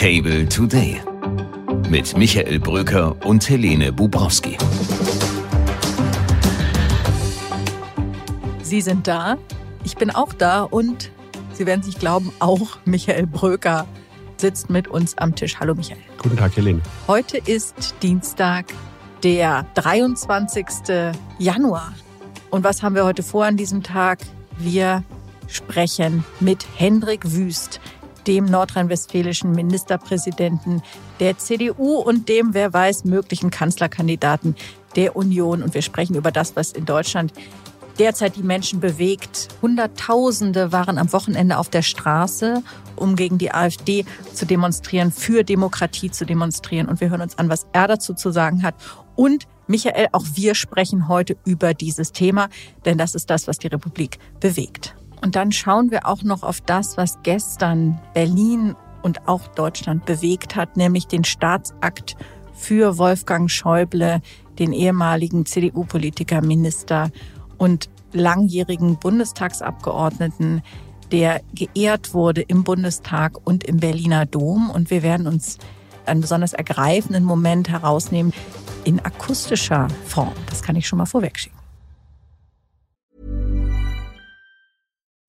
Table Today mit Michael Bröker und Helene Bubrowski. Sie sind da, ich bin auch da und Sie werden sich glauben, auch Michael Bröker sitzt mit uns am Tisch. Hallo Michael. Guten Tag, Helene. Heute ist Dienstag, der 23. Januar. Und was haben wir heute vor an diesem Tag? Wir sprechen mit Hendrik Wüst, dem nordrhein-westfälischen Ministerpräsidenten der CDU und dem, wer weiß, möglichen Kanzlerkandidaten der Union. Und wir sprechen über das, was in Deutschland derzeit die Menschen bewegt. Hunderttausende waren am Wochenende auf der Straße, um gegen die AfD zu demonstrieren, für Demokratie zu demonstrieren. Und wir hören uns an, was er dazu zu sagen hat. Und Michael, auch wir sprechen heute über dieses Thema, denn das ist das, was die Republik bewegt. Und dann schauen wir auch noch auf das, was gestern Berlin und auch Deutschland bewegt hat, nämlich den Staatsakt für Wolfgang Schäuble, den ehemaligen CDU-Politiker, Minister und langjährigen Bundestagsabgeordneten, der geehrt wurde im Bundestag und im Berliner Dom. Und wir werden uns einen besonders ergreifenden Moment herausnehmen in akustischer Form. Das kann ich schon mal vorwegschicken.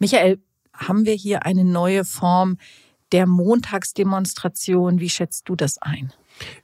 Michael, haben wir hier eine neue Form der Montagsdemonstration? Wie schätzt du das ein?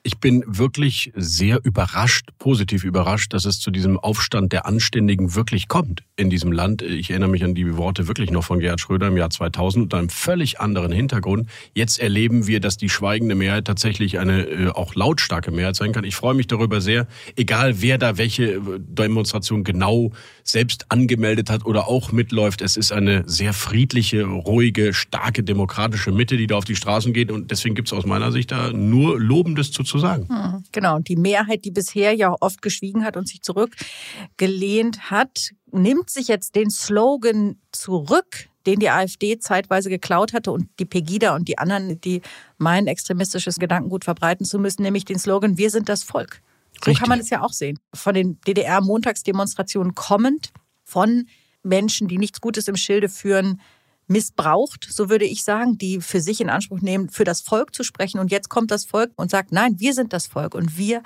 Ich bin wirklich sehr überrascht, positiv überrascht, dass es zu diesem Aufstand der Anständigen wirklich kommt in diesem Land. Ich erinnere mich an die Worte wirklich noch von Gerhard Schröder im Jahr 2000 unter einem völlig anderen Hintergrund. Jetzt erleben wir, dass die schweigende Mehrheit tatsächlich eine äh, auch lautstarke Mehrheit sein kann. Ich freue mich darüber sehr, egal wer da welche äh, Demonstration genau selbst angemeldet hat oder auch mitläuft. Es ist eine sehr friedliche, ruhige, starke, demokratische Mitte, die da auf die Straßen geht. Und deswegen gibt es aus meiner Sicht da nur Lobendes zu, zu sagen. Hm, genau. Und die Mehrheit, die bisher ja oft geschwiegen hat und sich zurückgelehnt hat, nimmt sich jetzt den Slogan zurück, den die AfD zeitweise geklaut hatte und die Pegida und die anderen, die meinen, extremistisches Gedankengut verbreiten zu müssen, nämlich den Slogan Wir sind das Volk. So Richtig. kann man es ja auch sehen. Von den DDR-Montagsdemonstrationen kommend, von Menschen, die nichts Gutes im Schilde führen, missbraucht, so würde ich sagen, die für sich in Anspruch nehmen, für das Volk zu sprechen. Und jetzt kommt das Volk und sagt, nein, wir sind das Volk und wir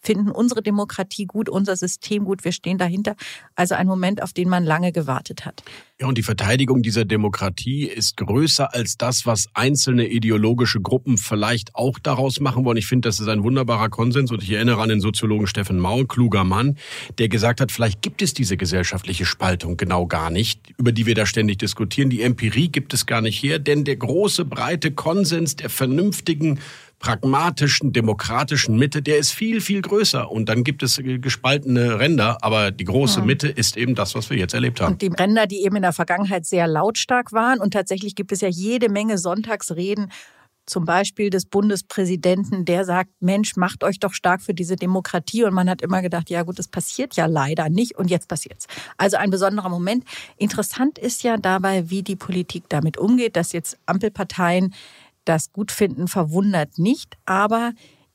finden unsere Demokratie gut, unser System gut, wir stehen dahinter. Also ein Moment, auf den man lange gewartet hat. Ja, und die Verteidigung dieser Demokratie ist größer als das, was einzelne ideologische Gruppen vielleicht auch daraus machen wollen. Ich finde, das ist ein wunderbarer Konsens und ich erinnere an den Soziologen Steffen Maul, kluger Mann, der gesagt hat, vielleicht gibt es diese gesellschaftliche Spaltung genau gar nicht, über die wir da ständig diskutieren. Die Empirie gibt es gar nicht her, denn der große, breite Konsens der vernünftigen pragmatischen, demokratischen Mitte, der ist viel, viel größer. Und dann gibt es gespaltene Ränder, aber die große mhm. Mitte ist eben das, was wir jetzt erlebt haben. Und die Ränder, die eben in der Vergangenheit sehr lautstark waren. Und tatsächlich gibt es ja jede Menge Sonntagsreden zum Beispiel des Bundespräsidenten, der sagt, Mensch, macht euch doch stark für diese Demokratie. Und man hat immer gedacht, ja gut, das passiert ja leider nicht. Und jetzt passiert's. Also ein besonderer Moment. Interessant ist ja dabei, wie die Politik damit umgeht, dass jetzt Ampelparteien das gut finden, verwundert nicht. Aber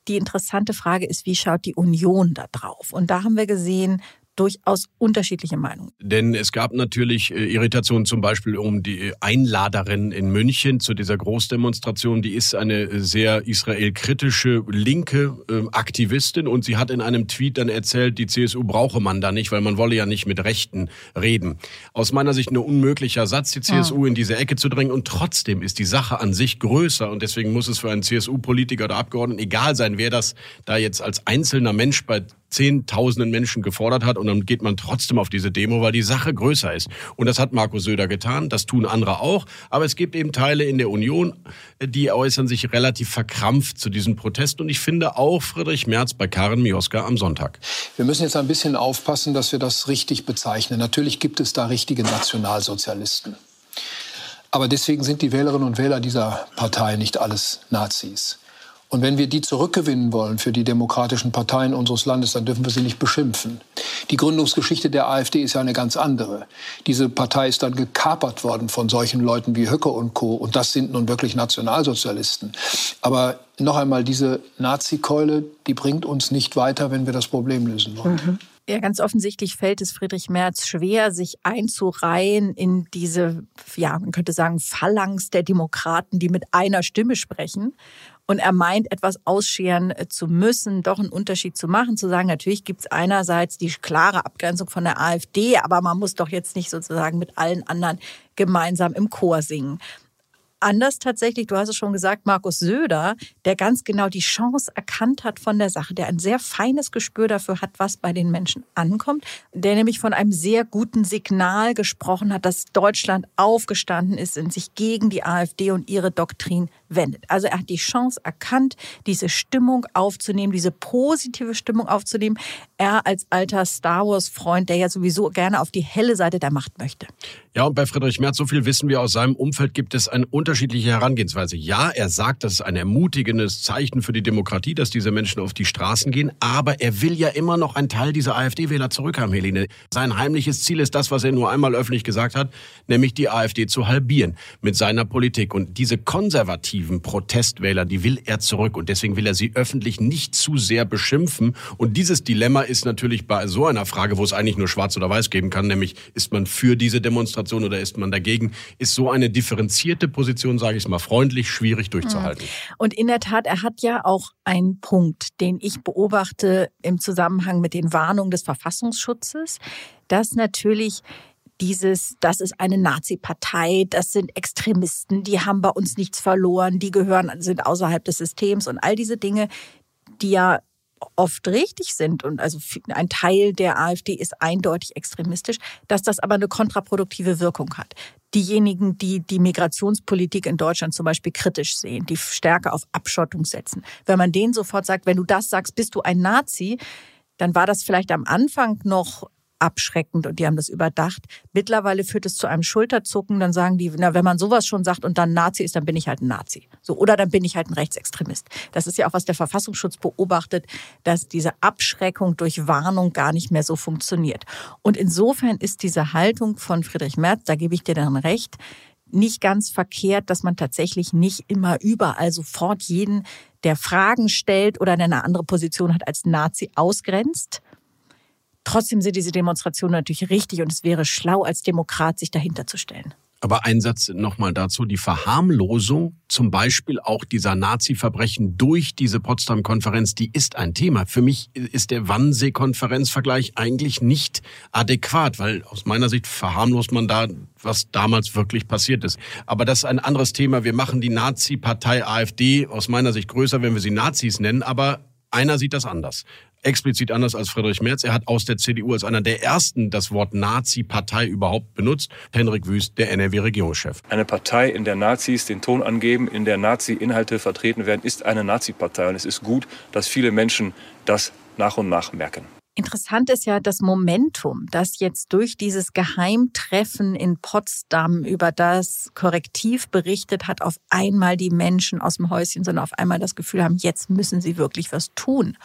die interessante Frage ist, wie schaut die Union da drauf? Und da haben wir gesehen, durchaus unterschiedliche Meinungen. Denn es gab natürlich äh, Irritationen zum Beispiel um die Einladerin in München zu dieser Großdemonstration. Die ist eine sehr israelkritische linke ähm, Aktivistin und sie hat in einem Tweet dann erzählt, die CSU brauche man da nicht, weil man wolle ja nicht mit Rechten reden. Aus meiner Sicht ein unmöglicher Satz, die CSU ja. in diese Ecke zu drängen und trotzdem ist die Sache an sich größer und deswegen muss es für einen CSU-Politiker oder Abgeordneten egal sein, wer das da jetzt als einzelner Mensch bei Zehntausenden Menschen gefordert hat und dann geht man trotzdem auf diese Demo, weil die Sache größer ist. Und das hat Markus Söder getan, das tun andere auch. Aber es gibt eben Teile in der Union, die äußern sich relativ verkrampft zu diesem Protest. Und ich finde auch Friedrich Merz bei Karin Mioska am Sonntag. Wir müssen jetzt ein bisschen aufpassen, dass wir das richtig bezeichnen. Natürlich gibt es da richtige Nationalsozialisten. Aber deswegen sind die Wählerinnen und Wähler dieser Partei nicht alles Nazis. Und wenn wir die zurückgewinnen wollen für die demokratischen Parteien unseres Landes, dann dürfen wir sie nicht beschimpfen. Die Gründungsgeschichte der AfD ist ja eine ganz andere. Diese Partei ist dann gekapert worden von solchen Leuten wie Höcke und Co. Und das sind nun wirklich Nationalsozialisten. Aber noch einmal, diese Nazi-Keule, die bringt uns nicht weiter, wenn wir das Problem lösen wollen. Mhm. Ja, ganz offensichtlich fällt es Friedrich Merz schwer, sich einzureihen in diese, ja, man könnte sagen, Phalanx der Demokraten, die mit einer Stimme sprechen. Und er meint, etwas ausscheren zu müssen, doch einen Unterschied zu machen, zu sagen, natürlich gibt es einerseits die klare Abgrenzung von der AfD, aber man muss doch jetzt nicht sozusagen mit allen anderen gemeinsam im Chor singen anders tatsächlich, du hast es schon gesagt, Markus Söder, der ganz genau die Chance erkannt hat von der Sache, der ein sehr feines Gespür dafür hat, was bei den Menschen ankommt, der nämlich von einem sehr guten Signal gesprochen hat, dass Deutschland aufgestanden ist und sich gegen die AfD und ihre Doktrin wendet. Also er hat die Chance erkannt, diese Stimmung aufzunehmen, diese positive Stimmung aufzunehmen. Er als alter Star Wars-Freund, der ja sowieso gerne auf die helle Seite der Macht möchte. Ja, und bei Friedrich Merz, so viel wissen wir aus seinem Umfeld, gibt es eine unterschiedliche Herangehensweise. Ja, er sagt, das ist ein ermutigendes Zeichen für die Demokratie, dass diese Menschen auf die Straßen gehen, aber er will ja immer noch einen Teil dieser AfD-Wähler zurückhaben, Helene. Sein heimliches Ziel ist das, was er nur einmal öffentlich gesagt hat, nämlich die AfD zu halbieren mit seiner Politik. Und diese konservative aktiven Protestwähler, die will er zurück und deswegen will er sie öffentlich nicht zu sehr beschimpfen. Und dieses Dilemma ist natürlich bei so einer Frage, wo es eigentlich nur schwarz oder weiß geben kann, nämlich ist man für diese Demonstration oder ist man dagegen, ist so eine differenzierte Position, sage ich mal freundlich, schwierig durchzuhalten. Hm. Und in der Tat, er hat ja auch einen Punkt, den ich beobachte im Zusammenhang mit den Warnungen des Verfassungsschutzes, dass natürlich dieses, das ist eine Nazi-Partei, das sind Extremisten, die haben bei uns nichts verloren, die gehören, sind außerhalb des Systems und all diese Dinge, die ja oft richtig sind und also ein Teil der AfD ist eindeutig extremistisch, dass das aber eine kontraproduktive Wirkung hat. Diejenigen, die die Migrationspolitik in Deutschland zum Beispiel kritisch sehen, die stärker auf Abschottung setzen, wenn man denen sofort sagt, wenn du das sagst, bist du ein Nazi, dann war das vielleicht am Anfang noch abschreckend und die haben das überdacht. Mittlerweile führt es zu einem Schulterzucken, dann sagen die, na, wenn man sowas schon sagt und dann Nazi ist, dann bin ich halt ein Nazi. So, oder dann bin ich halt ein Rechtsextremist. Das ist ja auch, was der Verfassungsschutz beobachtet, dass diese Abschreckung durch Warnung gar nicht mehr so funktioniert. Und insofern ist diese Haltung von Friedrich Merz, da gebe ich dir dann recht, nicht ganz verkehrt, dass man tatsächlich nicht immer überall sofort jeden, der Fragen stellt oder eine andere Position hat, als Nazi ausgrenzt Trotzdem sind diese Demonstrationen natürlich richtig und es wäre schlau, als Demokrat sich dahinter zu stellen. Aber ein Satz nochmal dazu. Die Verharmlosung zum Beispiel auch dieser Nazi-Verbrechen durch diese Potsdam-Konferenz, die ist ein Thema. Für mich ist der Wannsee-Konferenz-Vergleich eigentlich nicht adäquat, weil aus meiner Sicht verharmlost man da, was damals wirklich passiert ist. Aber das ist ein anderes Thema. Wir machen die Nazi-Partei AfD aus meiner Sicht größer, wenn wir sie Nazis nennen, aber einer sieht das anders explizit anders als Friedrich Merz. Er hat aus der CDU als einer der ersten das Wort Nazi-Partei überhaupt benutzt. Henrik Wüst, der NRW-Regierungschef. Eine Partei, in der Nazis den Ton angeben, in der Nazi-Inhalte vertreten werden, ist eine Nazi-Partei. Und es ist gut, dass viele Menschen das nach und nach merken. Interessant ist ja das Momentum, das jetzt durch dieses Geheimtreffen in Potsdam über das Korrektiv berichtet hat, auf einmal die Menschen aus dem Häuschen, sondern auf einmal das Gefühl haben, jetzt müssen sie wirklich was tun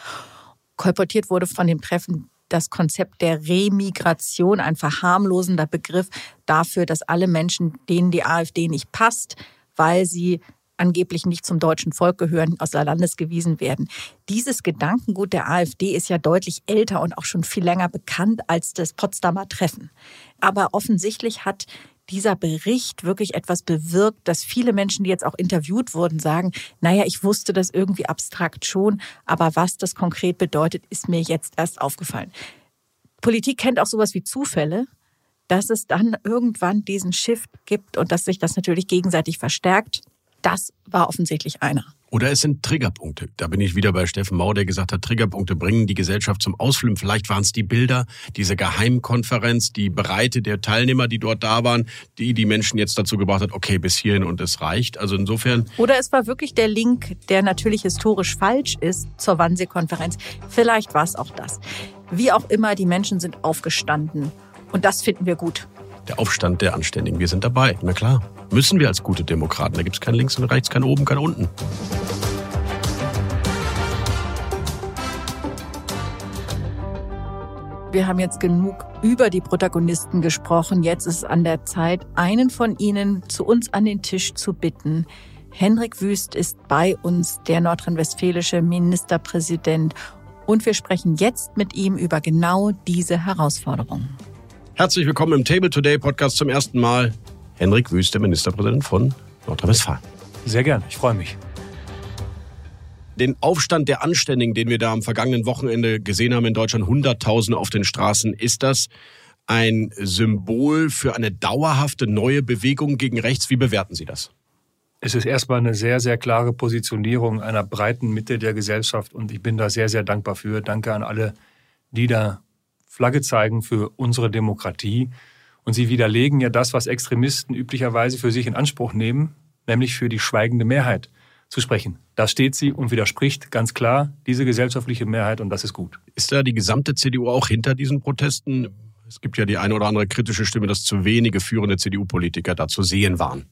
kolportiert wurde von dem Treffen das Konzept der Remigration, ein verharmlosender Begriff dafür, dass alle Menschen, denen die AfD nicht passt, weil sie angeblich nicht zum deutschen Volk gehören, aus der Landes gewiesen werden. Dieses Gedankengut der AfD ist ja deutlich älter und auch schon viel länger bekannt als das Potsdamer Treffen. Aber offensichtlich hat dieser Bericht wirklich etwas bewirkt, dass viele Menschen, die jetzt auch interviewt wurden, sagen, naja, ich wusste das irgendwie abstrakt schon, aber was das konkret bedeutet, ist mir jetzt erst aufgefallen. Politik kennt auch sowas wie Zufälle, dass es dann irgendwann diesen Shift gibt und dass sich das natürlich gegenseitig verstärkt. Das war offensichtlich einer. Oder es sind Triggerpunkte. Da bin ich wieder bei Steffen Mau, der gesagt hat, Triggerpunkte bringen die Gesellschaft zum Ausflippen. Vielleicht waren es die Bilder, diese Geheimkonferenz, die Breite der Teilnehmer, die dort da waren, die die Menschen jetzt dazu gebracht hat, okay, bis hierhin und es reicht. Also insofern. Oder es war wirklich der Link, der natürlich historisch falsch ist zur Wannsee-Konferenz. Vielleicht war es auch das. Wie auch immer, die Menschen sind aufgestanden. Und das finden wir gut. Der Aufstand der Anständigen. Wir sind dabei. Na klar. Müssen wir als gute Demokraten. Da gibt es kein Links und Rechts, kein Oben, kein Unten. Wir haben jetzt genug über die Protagonisten gesprochen. Jetzt ist es an der Zeit, einen von ihnen zu uns an den Tisch zu bitten. Henrik Wüst ist bei uns, der nordrhein-westfälische Ministerpräsident. Und wir sprechen jetzt mit ihm über genau diese Herausforderungen. Herzlich willkommen im Table Today Podcast zum ersten Mal. Henrik Wüst, der Ministerpräsident von Nordrhein-Westfalen. Sehr gern, ich freue mich den Aufstand der Anständigen, den wir da am vergangenen Wochenende gesehen haben in Deutschland, Hunderttausende auf den Straßen, ist das ein Symbol für eine dauerhafte neue Bewegung gegen rechts? Wie bewerten Sie das? Es ist erstmal eine sehr, sehr klare Positionierung einer breiten Mitte der Gesellschaft und ich bin da sehr, sehr dankbar für. Danke an alle, die da Flagge zeigen für unsere Demokratie. Und sie widerlegen ja das, was Extremisten üblicherweise für sich in Anspruch nehmen, nämlich für die schweigende Mehrheit zu sprechen. Da steht sie und widerspricht ganz klar diese gesellschaftliche Mehrheit und das ist gut. Ist da die gesamte CDU auch hinter diesen Protesten? Es gibt ja die eine oder andere kritische Stimme, dass zu wenige führende CDU-Politiker da zu sehen waren.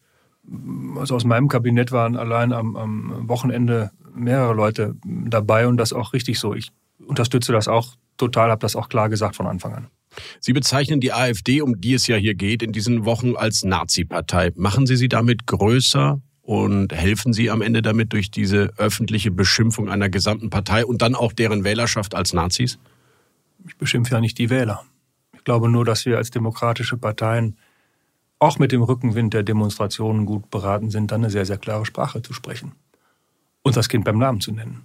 Also aus meinem Kabinett waren allein am, am Wochenende mehrere Leute dabei und das auch richtig so. Ich unterstütze das auch total, habe das auch klar gesagt von Anfang an. Sie bezeichnen die AfD, um die es ja hier geht, in diesen Wochen als Nazi-Partei. Machen Sie sie damit größer und helfen Sie am Ende damit durch diese öffentliche Beschimpfung einer gesamten Partei und dann auch deren Wählerschaft als Nazis? Ich beschimpfe ja nicht die Wähler. Ich glaube nur, dass wir als demokratische Parteien auch mit dem Rückenwind der Demonstrationen gut beraten sind, dann eine sehr, sehr klare Sprache zu sprechen und das Kind beim Namen zu nennen.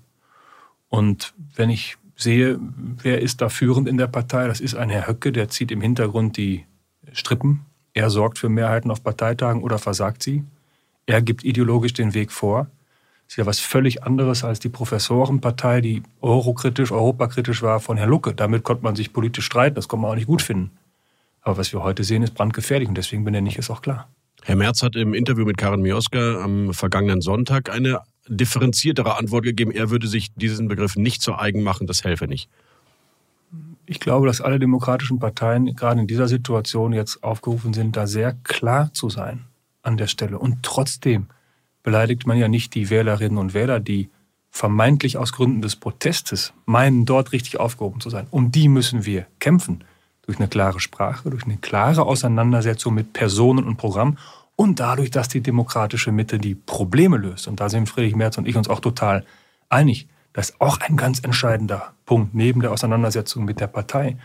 Und wenn ich sehe, wer ist da führend in der Partei, das ist ein Herr Höcke, der zieht im Hintergrund die Strippen. Er sorgt für Mehrheiten auf Parteitagen oder versagt sie. Er gibt ideologisch den Weg vor. Das ist ja was völlig anderes als die Professorenpartei, die eurokritisch, europakritisch war von Herrn Lucke. Damit konnte man sich politisch streiten, das konnte man auch nicht gut finden. Aber was wir heute sehen, ist brandgefährlich und deswegen benenne ich es auch klar. Herr Merz hat im Interview mit Karin Mioska am vergangenen Sonntag eine differenziertere Antwort gegeben. Er würde sich diesen Begriff nicht zu eigen machen, das helfe nicht. Ich glaube, dass alle demokratischen Parteien gerade in dieser Situation jetzt aufgerufen sind, da sehr klar zu sein an der Stelle. Und trotzdem beleidigt man ja nicht die Wählerinnen und Wähler, die vermeintlich aus Gründen des Protestes meinen, dort richtig aufgehoben zu sein. Um die müssen wir kämpfen. Durch eine klare Sprache, durch eine klare Auseinandersetzung mit Personen und Programm und dadurch, dass die demokratische Mitte die Probleme löst. Und da sind Friedrich Merz und ich uns auch total einig. Das ist auch ein ganz entscheidender Punkt neben der Auseinandersetzung mit der Partei.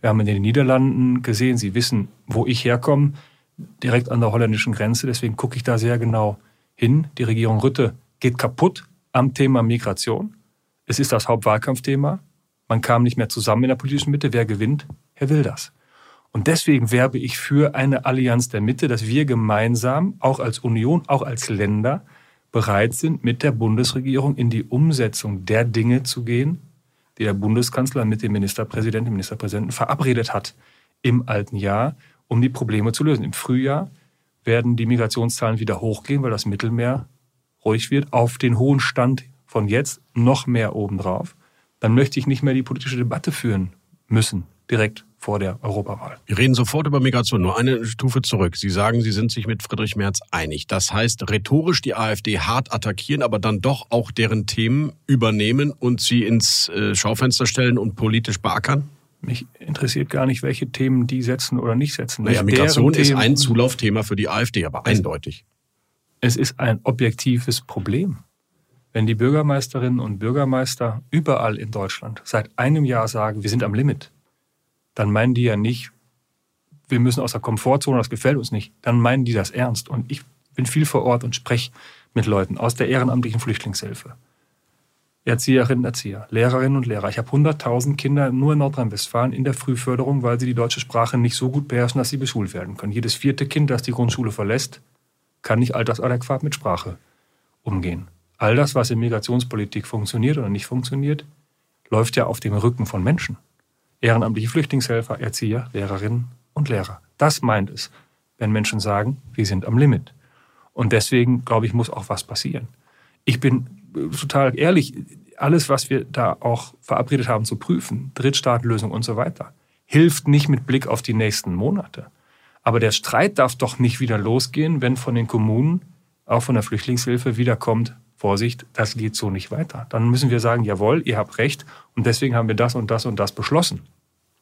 Wir haben in den Niederlanden gesehen, Sie wissen, wo ich herkomme direkt an der holländischen Grenze. Deswegen gucke ich da sehr genau hin. Die Regierung Rütte geht kaputt am Thema Migration. Es ist das Hauptwahlkampfthema. Man kam nicht mehr zusammen in der politischen Mitte. Wer gewinnt? Herr Wilders. Und deswegen werbe ich für eine Allianz der Mitte, dass wir gemeinsam, auch als Union, auch als Länder, bereit sind, mit der Bundesregierung in die Umsetzung der Dinge zu gehen, die der Bundeskanzler mit dem Ministerpräsidenten, dem Ministerpräsidenten verabredet hat im alten Jahr um die Probleme zu lösen. Im Frühjahr werden die Migrationszahlen wieder hochgehen, weil das Mittelmeer ruhig wird, auf den hohen Stand von jetzt noch mehr obendrauf. Dann möchte ich nicht mehr die politische Debatte führen müssen, direkt vor der Europawahl. Wir reden sofort über Migration. Nur eine Stufe zurück. Sie sagen, Sie sind sich mit Friedrich Merz einig. Das heißt, rhetorisch die AfD hart attackieren, aber dann doch auch deren Themen übernehmen und sie ins äh, Schaufenster stellen und politisch beackern? Mich interessiert gar nicht, welche Themen die setzen oder nicht setzen. Naja, Migration ist ein Zulaufthema für die AfD, aber eindeutig. Es ist ein objektives Problem. Wenn die Bürgermeisterinnen und Bürgermeister überall in Deutschland seit einem Jahr sagen, wir sind am Limit, dann meinen die ja nicht, wir müssen aus der Komfortzone, das gefällt uns nicht. Dann meinen die das ernst. Und ich bin viel vor Ort und spreche mit Leuten aus der ehrenamtlichen Flüchtlingshilfe Erzieherinnen, Erzieher, Lehrerinnen und Lehrer. Ich habe 100.000 Kinder nur in Nordrhein-Westfalen in der Frühförderung, weil sie die deutsche Sprache nicht so gut beherrschen, dass sie beschult werden können. Jedes vierte Kind, das die Grundschule verlässt, kann nicht altersadäquat mit Sprache umgehen. All das, was in Migrationspolitik funktioniert oder nicht funktioniert, läuft ja auf dem Rücken von Menschen. Ehrenamtliche Flüchtlingshelfer, Erzieher, Lehrerinnen und Lehrer. Das meint es, wenn Menschen sagen, wir sind am Limit. Und deswegen, glaube ich, muss auch was passieren. Ich bin total ehrlich, alles, was wir da auch verabredet haben zu prüfen, Drittstaatenlösung und so weiter, hilft nicht mit Blick auf die nächsten Monate. Aber der Streit darf doch nicht wieder losgehen, wenn von den Kommunen, auch von der Flüchtlingshilfe, wieder kommt, Vorsicht, das geht so nicht weiter. Dann müssen wir sagen, jawohl, ihr habt recht und deswegen haben wir das und das und das beschlossen.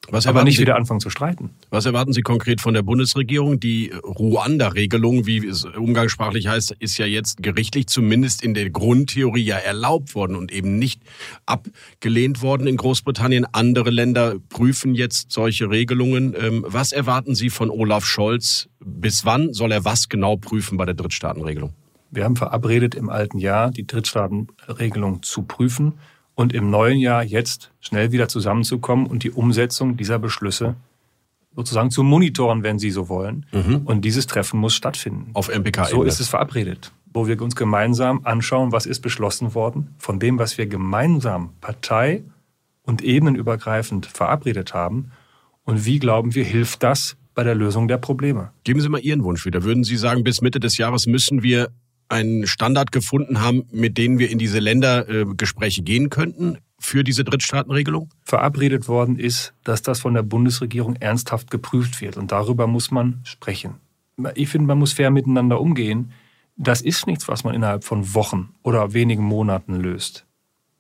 Was Aber nicht Sie, wieder anfangen zu streiten. Was erwarten Sie konkret von der Bundesregierung? Die Ruanda-Regelung, wie es umgangssprachlich heißt, ist ja jetzt gerichtlich zumindest in der Grundtheorie ja erlaubt worden und eben nicht abgelehnt worden in Großbritannien. Andere Länder prüfen jetzt solche Regelungen. Ähm, was erwarten Sie von Olaf Scholz? Bis wann soll er was genau prüfen bei der Drittstaatenregelung? Wir haben verabredet, im alten Jahr die Drittstaatenregelung zu prüfen und im neuen Jahr jetzt schnell wieder zusammenzukommen und die Umsetzung dieser Beschlüsse sozusagen zu monitoren, wenn Sie so wollen. Mhm. Und dieses Treffen muss stattfinden. Auf MPK. So ist es verabredet, wo wir uns gemeinsam anschauen, was ist beschlossen worden von dem, was wir gemeinsam Partei und ebenenübergreifend verabredet haben. Und wie glauben wir, hilft das bei der Lösung der Probleme? Geben Sie mal Ihren Wunsch wieder. Würden Sie sagen, bis Mitte des Jahres müssen wir einen Standard gefunden haben, mit denen wir in diese Ländergespräche gehen könnten für diese Drittstaatenregelung? Verabredet worden ist, dass das von der Bundesregierung ernsthaft geprüft wird. Und darüber muss man sprechen. Ich finde, man muss fair miteinander umgehen. Das ist nichts, was man innerhalb von Wochen oder wenigen Monaten löst.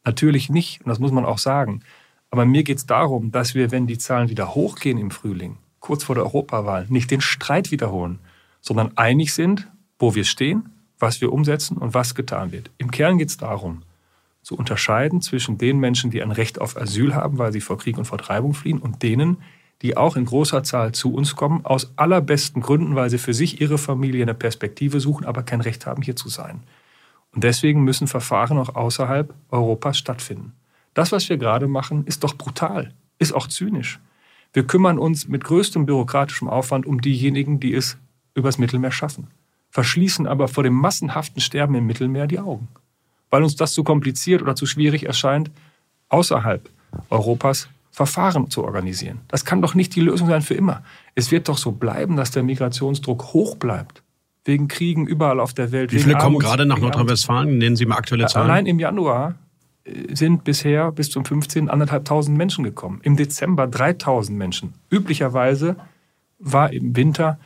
Natürlich nicht, und das muss man auch sagen. Aber mir geht es darum, dass wir, wenn die Zahlen wieder hochgehen im Frühling, kurz vor der Europawahl, nicht den Streit wiederholen, sondern einig sind, wo wir stehen, was wir umsetzen und was getan wird. Im Kern geht es darum, zu unterscheiden zwischen den Menschen, die ein Recht auf Asyl haben, weil sie vor Krieg und Vertreibung fliehen, und denen, die auch in großer Zahl zu uns kommen, aus allerbesten Gründen, weil sie für sich, ihre Familie eine Perspektive suchen, aber kein Recht haben, hier zu sein. Und deswegen müssen Verfahren auch außerhalb Europas stattfinden. Das, was wir gerade machen, ist doch brutal, ist auch zynisch. Wir kümmern uns mit größtem bürokratischem Aufwand um diejenigen, die es übers Mittelmeer schaffen verschließen aber vor dem massenhaften Sterben im Mittelmeer die Augen, weil uns das zu kompliziert oder zu schwierig erscheint, außerhalb Europas Verfahren zu organisieren. Das kann doch nicht die Lösung sein für immer. Es wird doch so bleiben, dass der Migrationsdruck hoch bleibt. Wegen Kriegen überall auf der Welt. Wie viele kommen gerade nach Nordrhein-Westfalen? Nennen Sie mal aktuelle Zahlen. Allein im Januar äh, sind bisher bis zum 15. anderthalbtausend Menschen gekommen. Im Dezember 3000 Menschen. Üblicherweise war im Winter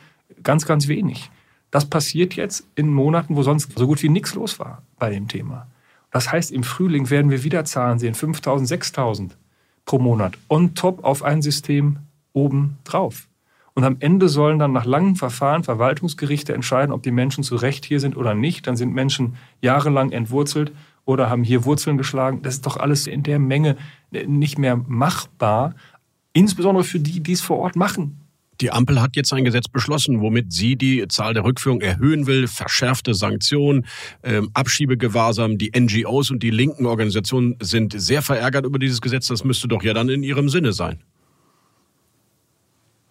ganz, ganz wenig. Das passiert jetzt in Monaten, wo sonst so gut wie nichts los war bei dem Thema. Das heißt, im Frühling werden wir wieder Zahlen sehen, 5.000, 6.000 pro Monat, on top auf ein System oben drauf. Und am Ende sollen dann nach langen Verfahren Verwaltungsgerichte entscheiden, ob die Menschen zu Recht hier sind oder nicht. Dann sind Menschen jahrelang entwurzelt oder haben hier Wurzeln geschlagen. Das ist doch alles in der Menge nicht mehr machbar. Insbesondere für die, die es vor Ort machen. Die Ampel hat jetzt ein Gesetz beschlossen, womit sie die Zahl der Rückführung erhöhen will, verschärfte Sanktionen, ähm, Abschiebegewahrsam. Die NGOs und die linken Organisationen sind sehr verärgert über dieses Gesetz. Das müsste doch ja dann in ihrem Sinne sein.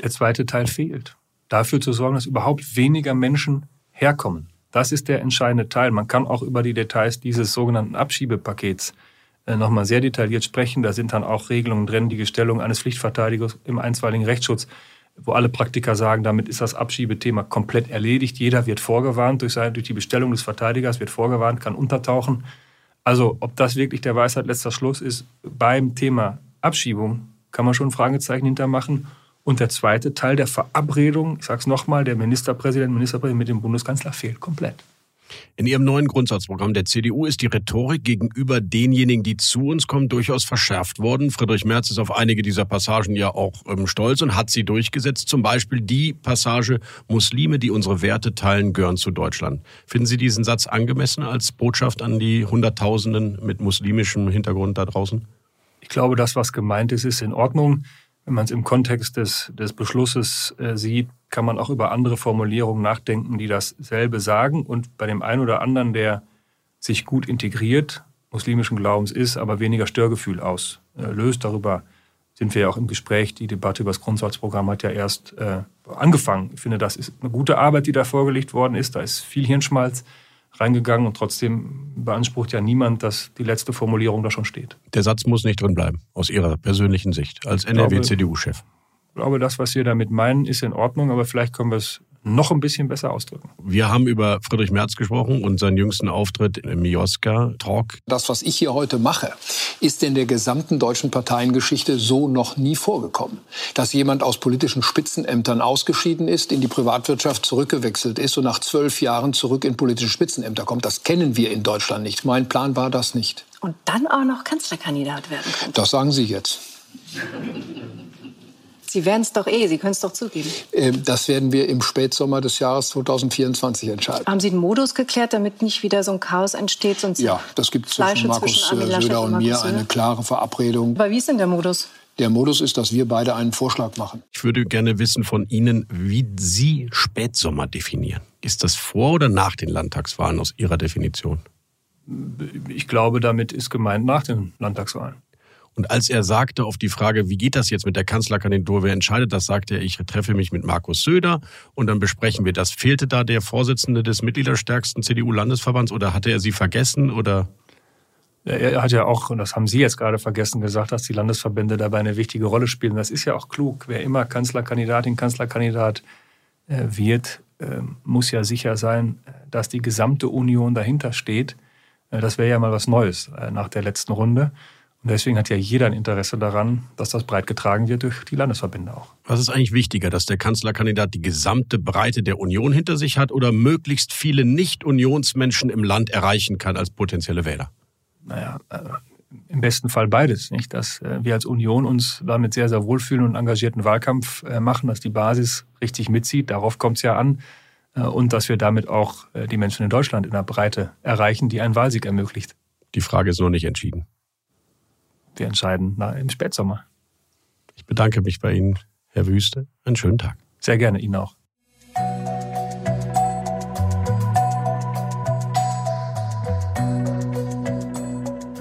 Der zweite Teil fehlt. Dafür zu sorgen, dass überhaupt weniger Menschen herkommen. Das ist der entscheidende Teil. Man kann auch über die Details dieses sogenannten Abschiebepakets äh, nochmal sehr detailliert sprechen. Da sind dann auch Regelungen drin, die Gestellung eines Pflichtverteidigers im einstweiligen Rechtsschutz wo alle Praktiker sagen, damit ist das Abschiebethema komplett erledigt. Jeder wird vorgewarnt durch, seine, durch die Bestellung des Verteidigers, wird vorgewarnt, kann untertauchen. Also ob das wirklich der Weisheit letzter Schluss ist beim Thema Abschiebung, kann man schon ein Fragezeichen hintermachen. Und der zweite Teil der Verabredung, ich sage es nochmal, der Ministerpräsident, Ministerpräsident mit dem Bundeskanzler fehlt komplett. In ihrem neuen Grundsatzprogramm der CDU ist die Rhetorik gegenüber denjenigen, die zu uns kommen, durchaus verschärft worden. Friedrich Merz ist auf einige dieser Passagen ja auch ähm, stolz und hat sie durchgesetzt. Zum Beispiel die Passage, Muslime, die unsere Werte teilen, gehören zu Deutschland. Finden Sie diesen Satz angemessen als Botschaft an die Hunderttausenden mit muslimischem Hintergrund da draußen? Ich glaube, das, was gemeint ist, ist in Ordnung. Wenn man es im Kontext des, des Beschlusses äh, sieht, kann man auch über andere Formulierungen nachdenken, die dasselbe sagen. Und bei dem einen oder anderen, der sich gut integriert, muslimischen Glaubens ist, aber weniger Störgefühl auslöst, darüber sind wir ja auch im Gespräch. Die Debatte über das Grundsatzprogramm hat ja erst äh, angefangen. Ich finde, das ist eine gute Arbeit, die da vorgelegt worden ist. Da ist viel Hirnschmalz reingegangen und trotzdem beansprucht ja niemand, dass die letzte Formulierung da schon steht. Der Satz muss nicht drin bleiben, aus Ihrer persönlichen Sicht, als NRW-CDU-Chef. Ich glaube, das, was wir damit meinen, ist in Ordnung, aber vielleicht können wir es noch ein bisschen besser ausdrücken. Wir haben über Friedrich Merz gesprochen und seinen jüngsten Auftritt im Mioska-Talk. Das, was ich hier heute mache, ist in der gesamten deutschen Parteiengeschichte so noch nie vorgekommen. Dass jemand aus politischen Spitzenämtern ausgeschieden ist, in die Privatwirtschaft zurückgewechselt ist und nach zwölf Jahren zurück in politische Spitzenämter kommt, das kennen wir in Deutschland nicht. Mein Plan war das nicht. Und dann auch noch Kanzlerkandidat werden können. Das sagen Sie jetzt. Sie werden es doch eh, Sie können es doch zugeben. Ähm, das werden wir im Spätsommer des Jahres 2024 entscheiden. Haben Sie den Modus geklärt, damit nicht wieder so ein Chaos entsteht? Sonst ja, das gibt zwischen Fleische Markus zwischen äh, Söder und Laschet mir eine Söder? klare Verabredung. Aber wie ist denn der Modus? Der Modus ist, dass wir beide einen Vorschlag machen. Ich würde gerne wissen von Ihnen, wie Sie Spätsommer definieren. Ist das vor oder nach den Landtagswahlen aus Ihrer Definition? Ich glaube, damit ist gemeint nach den Landtagswahlen. Und als er sagte auf die Frage, wie geht das jetzt mit der Kanzlerkandidatur, wer entscheidet das, sagte er, ich treffe mich mit Markus Söder und dann besprechen wir das. Fehlte da der Vorsitzende des mitgliederstärksten CDU-Landesverbands oder hatte er Sie vergessen oder? Er hat ja auch, und das haben Sie jetzt gerade vergessen, gesagt, dass die Landesverbände dabei eine wichtige Rolle spielen. Das ist ja auch klug. Wer immer Kanzlerkandidatin, Kanzlerkandidat äh, wird, äh, muss ja sicher sein, dass die gesamte Union dahinter steht. Äh, Das wäre ja mal was Neues äh, nach der letzten Runde. Und deswegen hat ja jeder ein Interesse daran, dass das breit getragen wird durch die Landesverbände auch. Was ist eigentlich wichtiger, dass der Kanzlerkandidat die gesamte Breite der Union hinter sich hat oder möglichst viele Nicht-Unionsmenschen im Land erreichen kann als potenzielle Wähler? Naja, äh, im besten Fall beides, nicht? Dass äh, wir als Union uns damit sehr, sehr wohlfühlen und einen engagierten Wahlkampf äh, machen, dass die Basis richtig mitzieht. Darauf kommt es ja an. Und dass wir damit auch die Menschen in Deutschland in der Breite erreichen, die einen Wahlsieg ermöglicht. Die Frage ist noch nicht entschieden. Wir entscheiden na, im Spätsommer. Ich bedanke mich bei Ihnen, Herr Wüste. Einen schönen Tag. Sehr gerne Ihnen auch.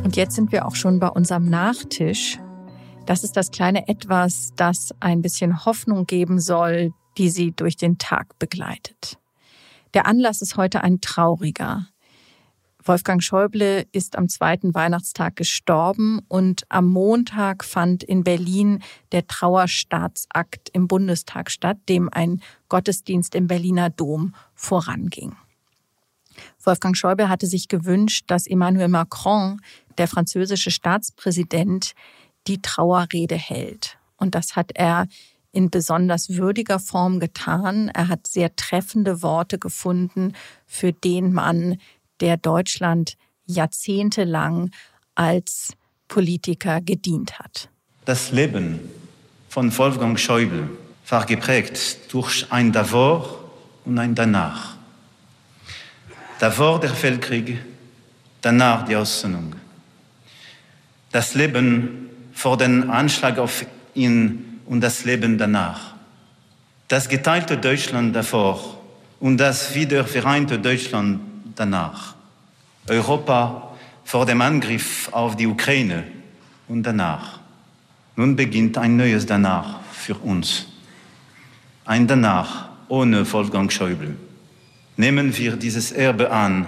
Und jetzt sind wir auch schon bei unserem Nachtisch. Das ist das kleine Etwas, das ein bisschen Hoffnung geben soll, die Sie durch den Tag begleitet. Der Anlass ist heute ein trauriger. Wolfgang Schäuble ist am zweiten Weihnachtstag gestorben und am Montag fand in Berlin der Trauerstaatsakt im Bundestag statt, dem ein Gottesdienst im Berliner Dom voranging. Wolfgang Schäuble hatte sich gewünscht, dass Emmanuel Macron, der französische Staatspräsident, die Trauerrede hält. Und das hat er in besonders würdiger Form getan. Er hat sehr treffende Worte gefunden für den Mann, der Deutschland jahrzehntelang als Politiker gedient hat. Das Leben von Wolfgang Schäuble war geprägt durch ein Davor und ein Danach. Davor der Weltkrieg, danach die Aussöhnung. Das Leben vor dem Anschlag auf ihn und das Leben danach. Das geteilte Deutschland davor und das wiedervereinte Deutschland danach. Europa vor dem Angriff auf die Ukraine und danach. Nun beginnt ein neues Danach für uns. Ein Danach ohne Wolfgang Schäuble. Nehmen wir dieses Erbe an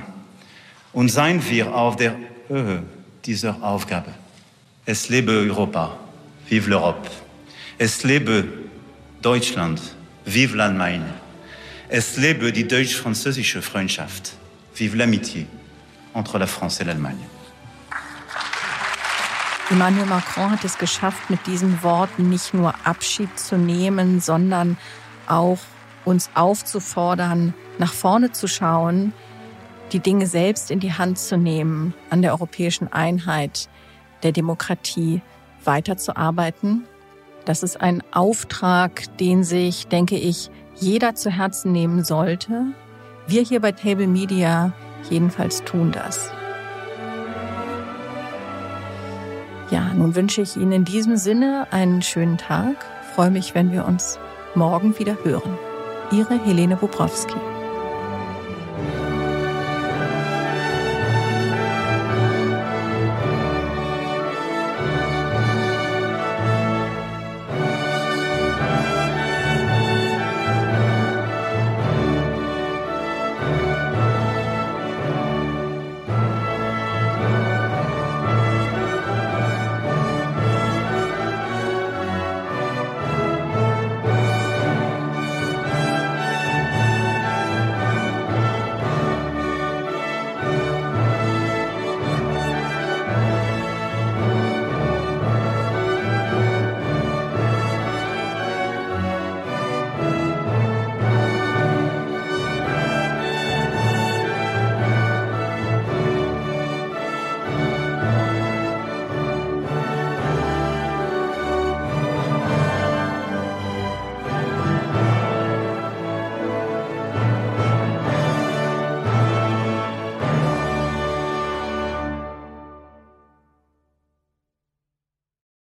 und seien wir auf der Höhe dieser Aufgabe. Es lebe Europa, vive l'Europe. Es lebe Deutschland, vive l'Allemagne. Es lebe die deutsch-französische Freundschaft, vive l'amitié entre la France et l'Allemagne. Emmanuel Macron hat es geschafft, mit diesen Worten nicht nur Abschied zu nehmen, sondern auch uns aufzufordern, nach vorne zu schauen, die Dinge selbst in die Hand zu nehmen, an der europäischen Einheit der Demokratie weiterzuarbeiten. Das ist ein Auftrag, den sich, denke ich, jeder zu Herzen nehmen sollte. Wir hier bei Table Media jedenfalls tun das. Ja, nun wünsche ich Ihnen in diesem Sinne einen schönen Tag. Freue mich, wenn wir uns morgen wieder hören. Ihre Helene Bobrowski.